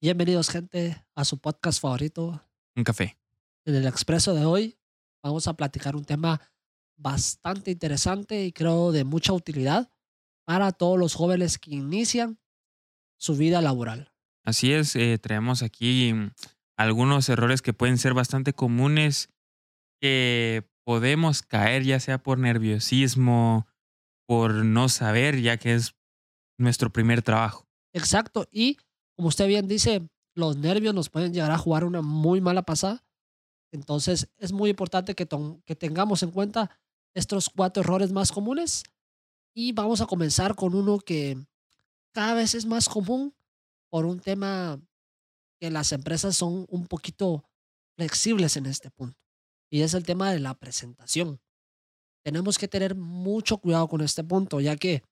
Bienvenidos, gente, a su podcast favorito. Un café. En el expreso de hoy vamos a platicar un tema bastante interesante y creo de mucha utilidad para todos los jóvenes que inician su vida laboral. Así es, eh, traemos aquí mm, algunos errores que pueden ser bastante comunes que podemos caer ya sea por nerviosismo, por no saber, ya que es nuestro primer trabajo. Exacto, y como usted bien dice, los nervios nos pueden llegar a jugar una muy mala pasada. Entonces es muy importante que, que tengamos en cuenta estos cuatro errores más comunes y vamos a comenzar con uno que cada vez es más común por un tema que las empresas son un poquito flexibles en este punto y es el tema de la presentación. Tenemos que tener mucho cuidado con este punto, ya que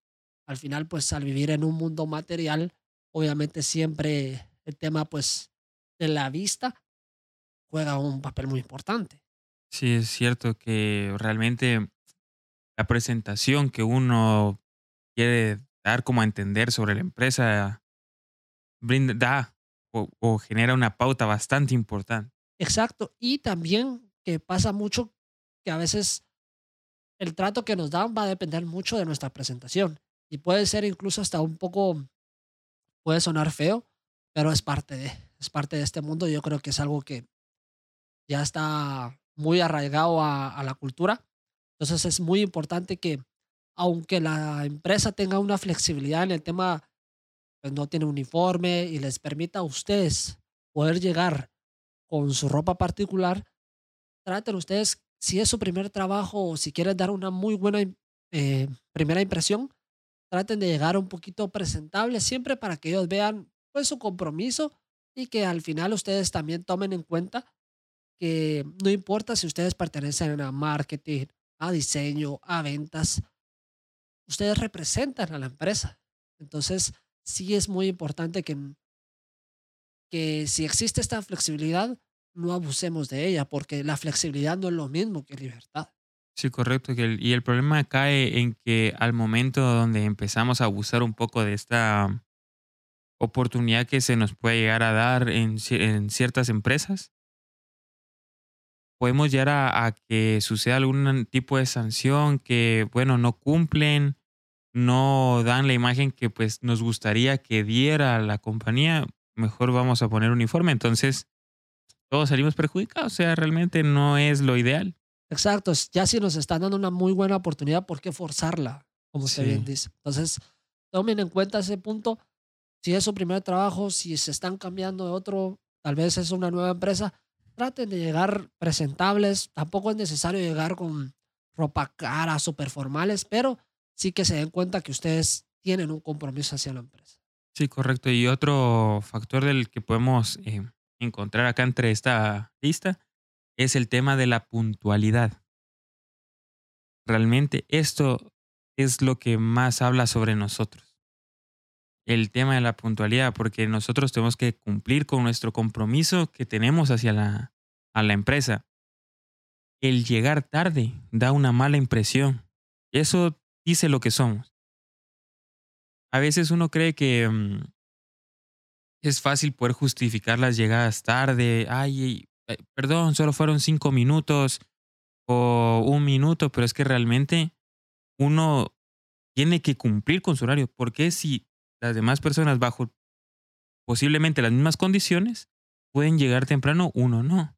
al final, pues al vivir en un mundo material, obviamente siempre el tema pues de la vista juega un papel muy importante. Sí, es cierto que realmente la presentación que uno quiere dar como a entender sobre la empresa brinda, da o, o genera una pauta bastante importante. Exacto. Y también que pasa mucho que a veces el trato que nos dan va a depender mucho de nuestra presentación. Y puede ser incluso hasta un poco puede sonar feo, pero es parte de, es parte de este mundo. Yo creo que es algo que ya está muy arraigado a, la cultura. Entonces es muy importante que, aunque la empresa tenga una flexibilidad en el tema, pues no tiene uniforme y les permita a ustedes poder llegar con su ropa particular, traten ustedes, si es su primer trabajo o si quieren dar una muy buena eh, primera impresión, traten de llegar un poquito presentables siempre para que ellos vean pues su compromiso y que al final ustedes también tomen en cuenta que no importa si ustedes pertenecen a marketing, a diseño, a ventas, ustedes representan a la empresa. Entonces, sí es muy importante que, que si existe esta flexibilidad, no abusemos de ella, porque la flexibilidad no es lo mismo que libertad. Sí, correcto. Y el problema cae en que al momento donde empezamos a abusar un poco de esta oportunidad que se nos puede llegar a dar en, ciertas empresas, podemos llegar a, que suceda algún tipo de sanción que, bueno, no cumplen, no dan la imagen que pues nos gustaría que diera la compañía, mejor vamos a poner uniforme. Entonces, todos salimos perjudicados. O sea, realmente no es lo ideal. Exacto, ya si nos están dando una muy buena oportunidad, ¿por qué forzarla? Como usted bien dice. Entonces, tomen en cuenta ese punto. Si es su primer trabajo, si se están cambiando de otro, tal vez es una nueva empresa, traten de llegar presentables. Tampoco es necesario llegar con ropa cara, súper formales, pero sí que se den cuenta que ustedes tienen un compromiso hacia la empresa. Sí, correcto. Y otro factor del que podemos eh, encontrar acá entre esta lista es el tema de la puntualidad. Realmente esto es lo que más habla sobre nosotros. El tema de la puntualidad, porque nosotros tenemos que cumplir con nuestro compromiso que tenemos hacia la, a la empresa. El llegar tarde da una mala impresión. Eso dice lo que somos. A veces uno cree que mm, es fácil poder justificar las llegadas tarde. Ay, eh, perdón, solo fueron cinco minutos o un minuto, pero es que realmente uno tiene que cumplir con su horario, porque si las demás personas bajo posiblemente las mismas condiciones pueden llegar temprano, uno no.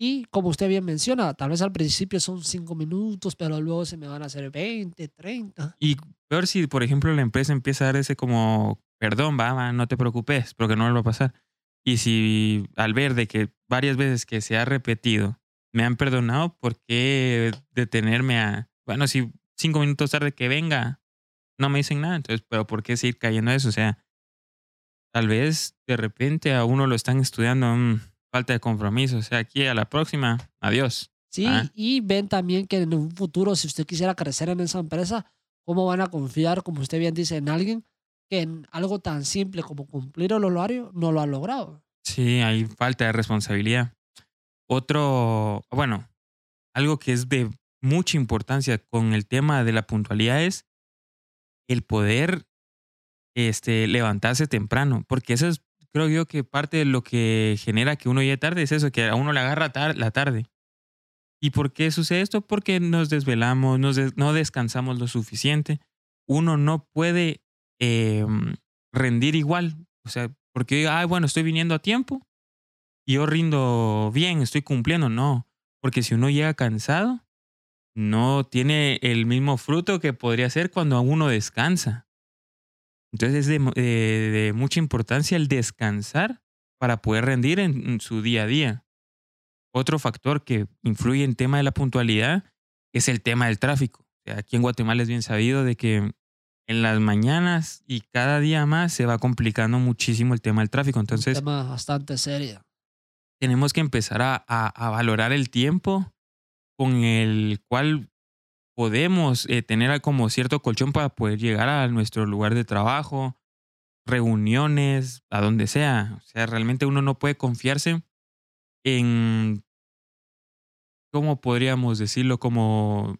Y como usted bien menciona, tal vez al principio son cinco minutos, pero luego se me van a hacer 20, 30. Y peor si, por ejemplo, la empresa empieza a dar ese como, perdón, va, no te preocupes, porque no le va a pasar. Y si al ver de que varias veces que se ha repetido me han perdonado, ¿por qué detenerme a, bueno, si cinco minutos tarde que venga, no me dicen nada, entonces, pero ¿por qué seguir cayendo eso? O sea, tal vez de repente a uno lo están estudiando, mm, falta de compromiso, o sea, aquí a la próxima, adiós. Sí, ah. y ven también que en un futuro, si usted quisiera crecer en esa empresa, ¿cómo van a confiar, como usted bien dice, en alguien que en algo tan simple como cumplir el horario no lo ha logrado. Sí, hay falta de responsabilidad. Otro, bueno, algo que es de mucha importancia con el tema de la puntualidad es el poder este, levantarse temprano, porque eso es creo yo que parte de lo que genera que uno llegue tarde es eso, que a uno le agarra la tarde. ¿Y por qué sucede esto? Porque nos desvelamos, no descansamos lo suficiente. Uno no puede em, rendir igual. O sea, porque, ay, bueno, estoy viniendo a tiempo y yo rindo bien, estoy cumpliendo. No, porque si uno llega cansado, no tiene el mismo fruto que podría ser cuando uno descansa. Entonces es de, de, mucha importancia el descansar para poder rendir en, su día a día. Otro factor que influye en tema de la puntualidad es el tema del tráfico. aquí en Guatemala es bien sabido de que en las mañanas y cada día más se va complicando muchísimo el tema del tráfico. Entonces, Un tema bastante serio. Tenemos que empezar a, a, valorar el tiempo con el cual podemos eh, tener como cierto colchón para poder llegar a nuestro lugar de trabajo, reuniones, a donde sea. O sea, realmente uno no puede confiarse en, ¿cómo podríamos decirlo? Como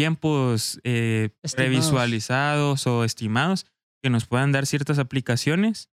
tiempos eh, previsualizados o estimados que nos puedan dar ciertas aplicaciones.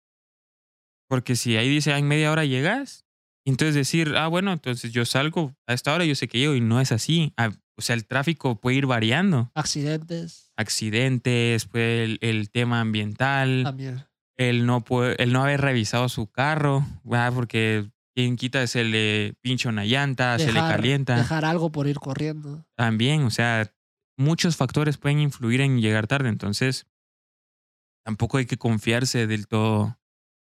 Porque si ahí dice, en media hora llegas, entonces decir, ah, bueno, entonces yo salgo a esta hora, yo sé que llego y no es así. Ah, o sea, el tráfico puede ir variando. Accidentes. Accidentes, pues el, tema ambiental. También. El no, el no haber revisado su carro, porque quien quita se le pincha una llanta, se le calienta. Dejar algo por ir corriendo. También, o sea, muchos factores pueden influir en llegar tarde. Entonces, tampoco hay que confiarse del todo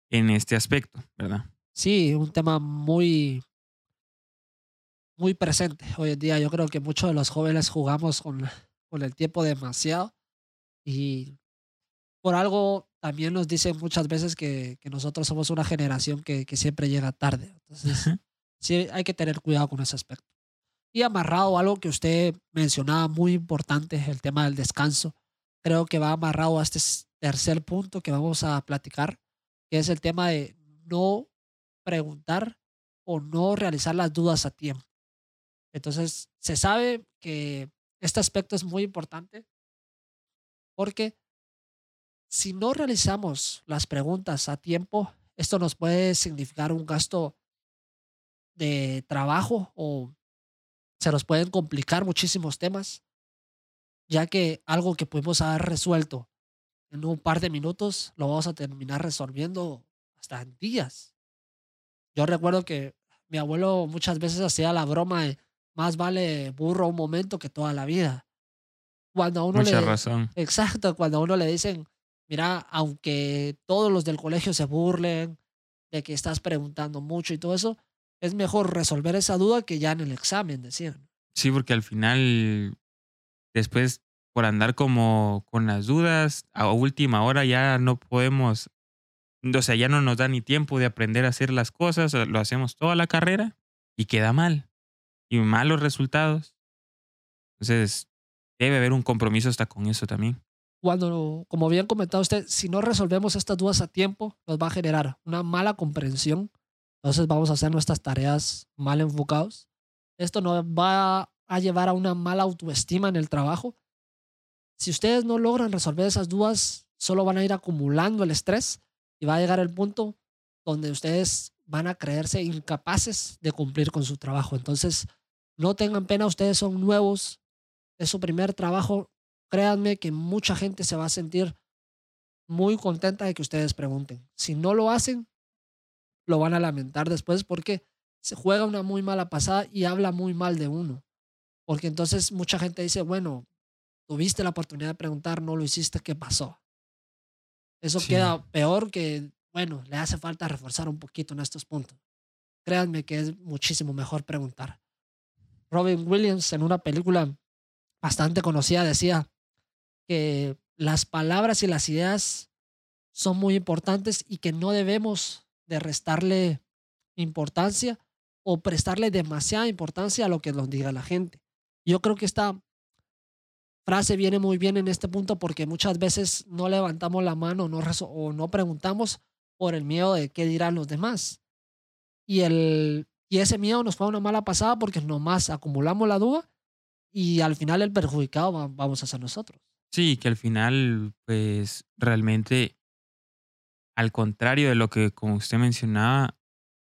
en este aspecto, ¿verdad? Sí, un tema muy, muy presente hoy en día. Yo creo que muchos de los jóvenes jugamos con, con el tiempo demasiado y por algo también nos dicen muchas veces que, que nosotros somos una generación que, que, siempre llega tarde. Entonces, sí hay que tener cuidado con ese aspecto. Y amarrado algo que usted mencionaba muy importante, el tema del descanso. Creo que va amarrado a este tercer punto que vamos a platicar, que es el tema de no preguntar o no realizar las dudas a tiempo. Entonces, se sabe que este aspecto es muy importante porque si no realizamos las preguntas a tiempo, esto nos puede significar un gasto de trabajo o se nos pueden complicar muchísimos temas, ya que algo que pudimos haber resuelto en un par de minutos lo vamos a terminar resolviendo hasta en días. Yo recuerdo que mi abuelo muchas veces hacía la broma de más vale burro un momento que toda la vida. Cuando a uno Mucha razón. Exacto, cuando a uno le dicen, mira, aunque todos los del colegio se burlen de que estás preguntando mucho y todo eso, es mejor resolver esa duda que ya en el examen, decían. Sí, porque al final, después, por andar como con las dudas, a última hora ya no podemos o sea, ya no nos da ni tiempo de aprender a hacer las cosas, lo hacemos toda la carrera y queda mal. Y malos resultados. Entonces, debe haber un compromiso hasta con eso también. Cuando, como bien comentado usted, si no resolvemos estas dudas a tiempo, nos va a generar una mala comprensión. Entonces vamos a hacer nuestras tareas mal enfocados. Esto nos va a llevar a una mala autoestima en el trabajo. Si ustedes no logran resolver esas dudas, solo van a ir acumulando el estrés y va a llegar el punto donde ustedes van a creerse incapaces de cumplir con su trabajo. Entonces, no tengan pena, ustedes son nuevos, es su primer trabajo. Créanme que mucha gente se va a sentir muy contenta de que ustedes pregunten. Si no lo hacen, lo van a lamentar después porque se juega una muy mala pasada y habla muy mal de uno. Porque entonces mucha gente dice, bueno, tuviste la oportunidad de preguntar, no lo hiciste, ¿qué pasó? Eso queda peor que, bueno, le hace falta reforzar un poquito en estos puntos. Créanme que es muchísimo mejor preguntar. Robin Williams en una película bastante conocida decía que las palabras y las ideas son muy importantes y que no debemos de restarle importancia o prestarle demasiada importancia a lo que nos diga la gente. Yo creo que esta frase viene muy bien en este punto porque muchas veces no levantamos la mano no o no preguntamos por el miedo de qué dirán los demás. Y, el, y ese miedo nos fue una mala pasada porque nomás acumulamos la duda y al final el perjudicado vamos a ser nosotros. Sí, que al final, pues realmente al contrario de lo que, como usted mencionaba,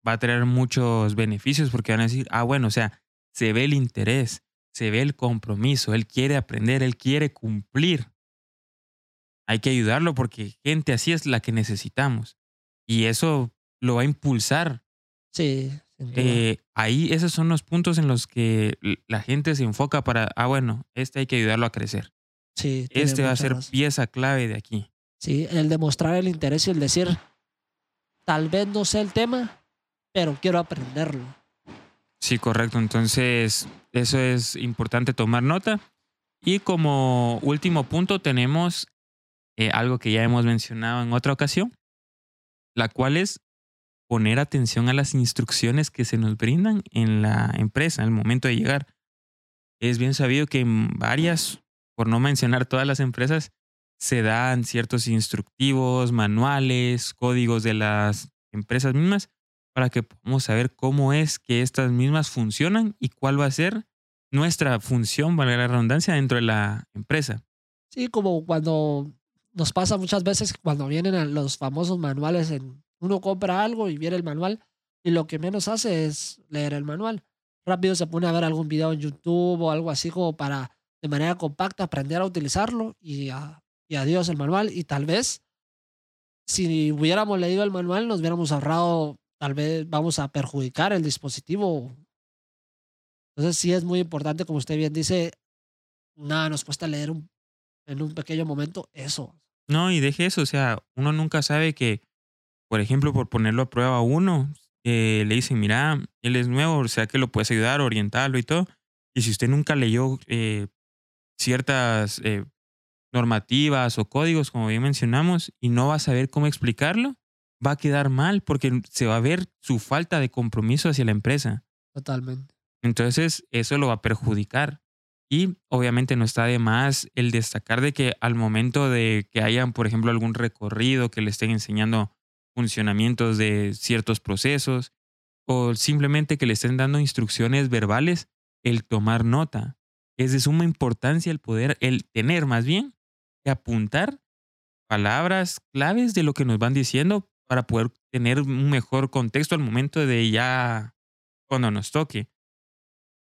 va a traer muchos beneficios porque van a decir, ah, bueno, o sea, se ve el interés, se ve el compromiso, él quiere aprender, él quiere cumplir. Hay que ayudarlo porque gente así es la que necesitamos. Y eso lo va a impulsar. Sí. Eh, ahí esos son los puntos en los que la gente se enfoca para, ah, bueno, este hay que ayudarlo a crecer. Sí. Este va a ser pieza clave de aquí. Sí, el demostrar el interés y el decir, tal vez no sé el tema, pero quiero aprenderlo. Sí, correcto. Entonces, eso es importante tomar nota. Y como último punto tenemos eh, algo que ya hemos mencionado en otra ocasión, la cual es poner atención a las instrucciones que se nos brindan en la empresa al momento de llegar. Es bien sabido que en varias, por no mencionar todas las empresas, se dan ciertos instructivos, manuales, códigos de las empresas mismas para que podamos saber cómo es que estas mismas funcionan y cuál va a ser nuestra función, valga la redundancia, dentro de la empresa. Sí, como cuando nos pasa muchas veces cuando vienen los famosos manuales, uno compra algo y viene el manual y lo que menos hace es leer el manual. Rápido se pone a ver algún video en YouTube o algo así como para de manera compacta aprender a utilizarlo y, y adiós el manual y tal vez si hubiéramos leído el manual nos hubiéramos ahorrado tal vez vamos a perjudicar el dispositivo. Entonces sí es muy importante, como usted bien dice, nada nos cuesta leer en un pequeño momento eso. No, y deje eso, o sea, uno nunca sabe que, por ejemplo, por ponerlo a prueba a uno, eh, le dicen, mira, él es nuevo, o sea que lo puedes ayudar, orientarlo y todo. Y si usted nunca leyó eh, ciertas eh, normativas o códigos, como bien mencionamos, y no va a saber cómo explicarlo, va a quedar mal porque se va a ver su falta de compromiso hacia la empresa. Totalmente. Entonces, eso lo va a perjudicar. Y obviamente no está de más el destacar de que al momento de que hayan, por ejemplo, algún recorrido que le estén enseñando funcionamientos de ciertos procesos o simplemente que le estén dando instrucciones verbales, el tomar nota. Es de suma importancia el poder, el tener más bien, que apuntar palabras claves de lo que nos van diciendo para poder tener un mejor contexto al momento de ya cuando nos toque.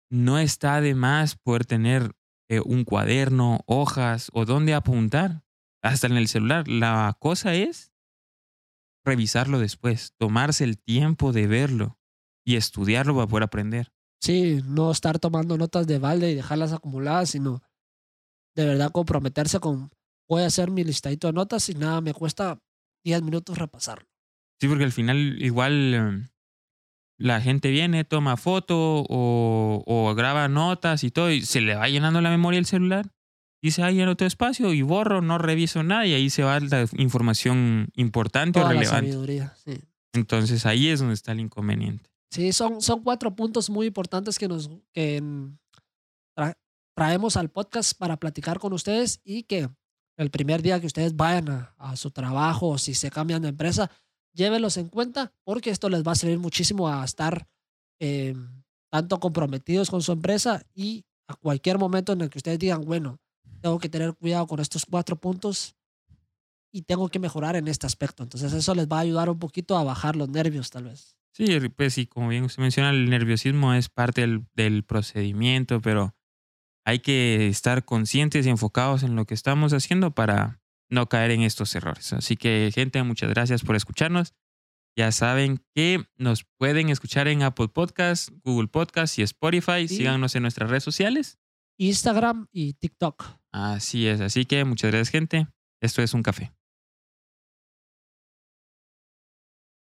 No está de más poder tener eh, un cuaderno, hojas o dónde apuntar, hasta en el celular. La cosa es revisarlo después, tomarse el tiempo de verlo y estudiarlo para poder aprender. Sí, no estar tomando notas de balde y dejarlas acumuladas, sino de verdad comprometerse con voy a hacer mi listadito de notas y nada me cuesta 10 minutos repasarlo. Sí, porque al final igual em, la gente viene, toma foto o, graba notas y todo, y se le va llenando la memoria el celular. Dice, ahí en otro espacio y borro, no reviso nada y ahí se va la información importante o relevante. Entonces ahí es donde está el inconveniente. Sí, son, son cuatro puntos muy importantes que nos que traemos al podcast para platicar con ustedes y que el primer día que ustedes vayan a, su trabajo o si se cambian de empresa, llévenlos en cuenta porque esto les va a servir muchísimo a estar eh, tanto comprometidos con su empresa y a cualquier momento en el que ustedes digan, bueno, tengo que tener cuidado con estos cuatro puntos y tengo que mejorar en este aspecto. Entonces eso les va a ayudar un poquito a bajar los nervios tal vez. Sí, pues sí, como bien usted menciona, el nerviosismo es parte del procedimiento, pero hay que estar conscientes y enfocados en lo que estamos haciendo para no caer en estos errores. Así que, gente, muchas gracias por escucharnos. Ya saben que nos pueden escuchar en Apple Podcasts, Google Podcasts y Spotify. Síganos en nuestras redes sociales. Instagram y TikTok. Así es. Así que muchas gracias, gente. Esto es un café.